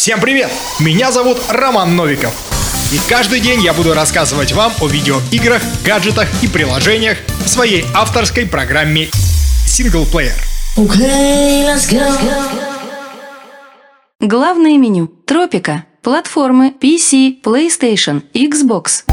Всем привет! Меня зовут Роман Новиков. И каждый день я буду рассказывать вам о видеоиграх, гаджетах и приложениях в своей авторской программе Синглплеер. Okay, let's go. Главное меню. Тропика. Платформы PC, PlayStation, Xbox.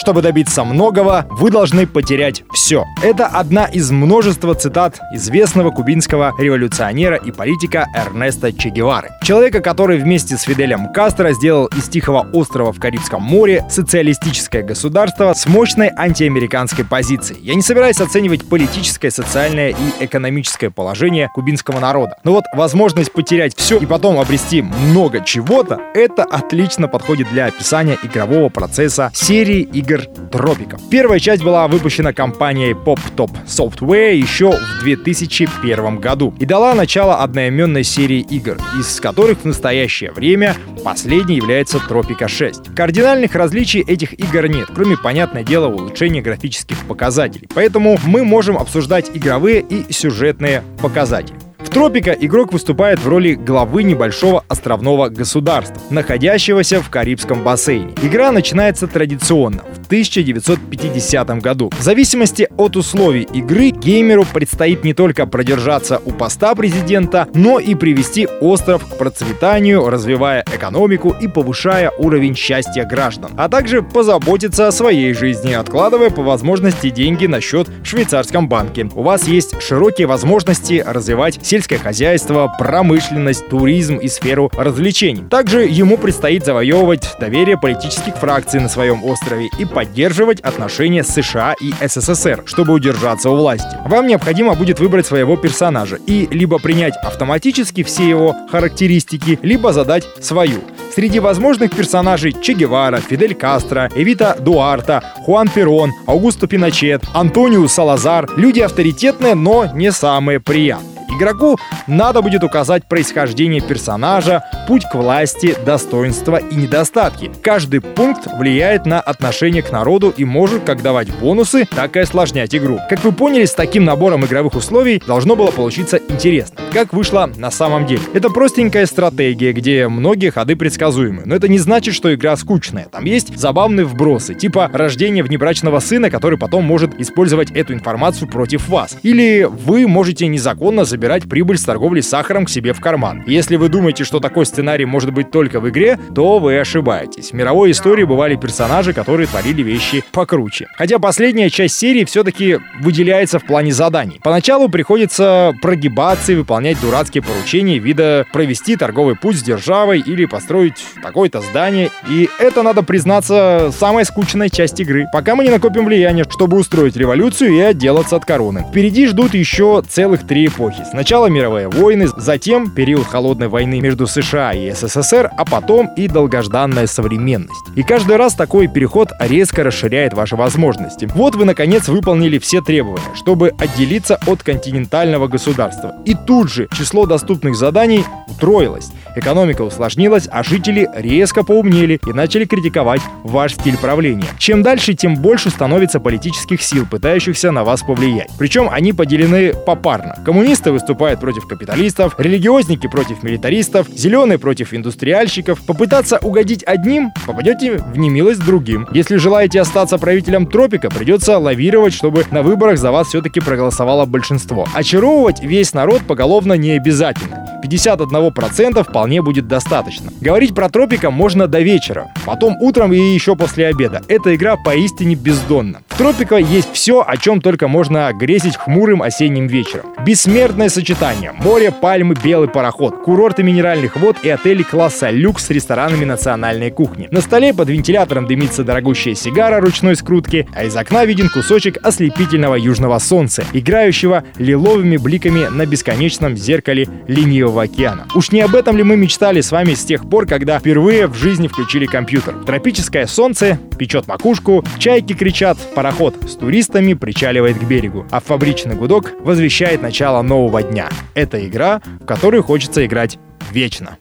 Чтобы добиться многого, вы должны потерять все. Это одна из множества цитат известного кубинского революционера и политика Эрнеста Че Гевары. Человека, который вместе с Фиделем Кастро сделал из Тихого острова в Карибском море социалистическое государство с мощной антиамериканской позицией. Я не собираюсь оценивать политическое, социальное и экономическое положение кубинского народа. Но вот возможность потерять все и потом обрести много чего-то, это отлично подходит для описания игрового процесса серии игр игр тропиков. Первая часть была выпущена компанией Pop Top Software еще в 2001 году и дала начало одноименной серии игр, из которых в настоящее время последней является Тропика 6. Кардинальных различий этих игр нет, кроме, понятное дело, улучшения графических показателей. Поэтому мы можем обсуждать игровые и сюжетные показатели. Тропика игрок выступает в роли главы небольшого островного государства, находящегося в Карибском бассейне. Игра начинается традиционно, в 1950 году. В зависимости от условий игры, геймеру предстоит не только продержаться у поста президента, но и привести остров к процветанию, развивая экономику и повышая уровень счастья граждан, а также позаботиться о своей жизни, откладывая по возможности деньги на счет в швейцарском банке. У вас есть широкие возможности развивать сельское сельское хозяйство, промышленность, туризм и сферу развлечений. Также ему предстоит завоевывать доверие политических фракций на своем острове и поддерживать отношения с США и СССР, чтобы удержаться у власти. Вам необходимо будет выбрать своего персонажа и либо принять автоматически все его характеристики, либо задать свою. Среди возможных персонажей Че Гевара, Фидель Кастро, Эвита Дуарта, Хуан Перон, Аугусто Пиночет, Антонио Салазар – люди авторитетные, но не самые приятные. Игроку надо будет указать происхождение персонажа, путь к власти, достоинства и недостатки. Каждый пункт влияет на отношение к народу и может как давать бонусы, так и осложнять игру. Как вы поняли, с таким набором игровых условий должно было получиться интересно. Как вышло на самом деле? Это простенькая стратегия, где многие ходы предсказуемы. Но это не значит, что игра скучная. Там есть забавные вбросы, типа рождения внебрачного сына, который потом может использовать эту информацию против вас. Или вы можете незаконно забирать забирать прибыль с торговли сахаром к себе в карман. Если вы думаете, что такой сценарий может быть только в игре, то вы ошибаетесь. В мировой истории бывали персонажи, которые творили вещи покруче. Хотя последняя часть серии все-таки выделяется в плане заданий. Поначалу приходится прогибаться и выполнять дурацкие поручения вида провести торговый путь с державой или построить такое-то здание. И это, надо признаться, самая скучная часть игры. Пока мы не накопим влияние, чтобы устроить революцию и отделаться от короны. Впереди ждут еще целых три эпохи. Сначала мировые войны, затем период холодной войны между США и СССР, а потом и долгожданная современность. И каждый раз такой переход резко расширяет ваши возможности. Вот вы наконец выполнили все требования, чтобы отделиться от континентального государства. И тут же число доступных заданий утроилось. Экономика усложнилась, а жители резко поумнели и начали критиковать ваш стиль правления. Чем дальше, тем больше становится политических сил, пытающихся на вас повлиять. Причем они поделены попарно. Коммунисты выступают против капиталистов, религиозники против милитаристов, зеленые против индустриальщиков. Попытаться угодить одним, попадете в немилость другим. Если желаете остаться правителем тропика, придется лавировать, чтобы на выборах за вас все-таки проголосовало большинство. Очаровывать весь народ поголовно не обязательно. 51% вполне будет достаточно. Говорить про тропика можно до вечера, потом утром и еще после обеда. Эта игра поистине бездонна. В есть все, о чем только можно грезить хмурым осенним вечером. Бессмертное сочетание. Море, пальмы, белый пароход, курорты минеральных вод и отели класса люкс с ресторанами национальной кухни. На столе под вентилятором дымится дорогущая сигара ручной скрутки, а из окна виден кусочек ослепительного южного солнца, играющего лиловыми бликами на бесконечном зеркале ленивого океана. Уж не об этом ли мы мечтали с вами с тех пор, когда впервые в жизни включили компьютер? Тропическое солнце печет макушку, чайки кричат, пароход с туристами причаливает к берегу, а фабричный гудок возвещает начало нового дня. Это игра, в которую хочется играть вечно.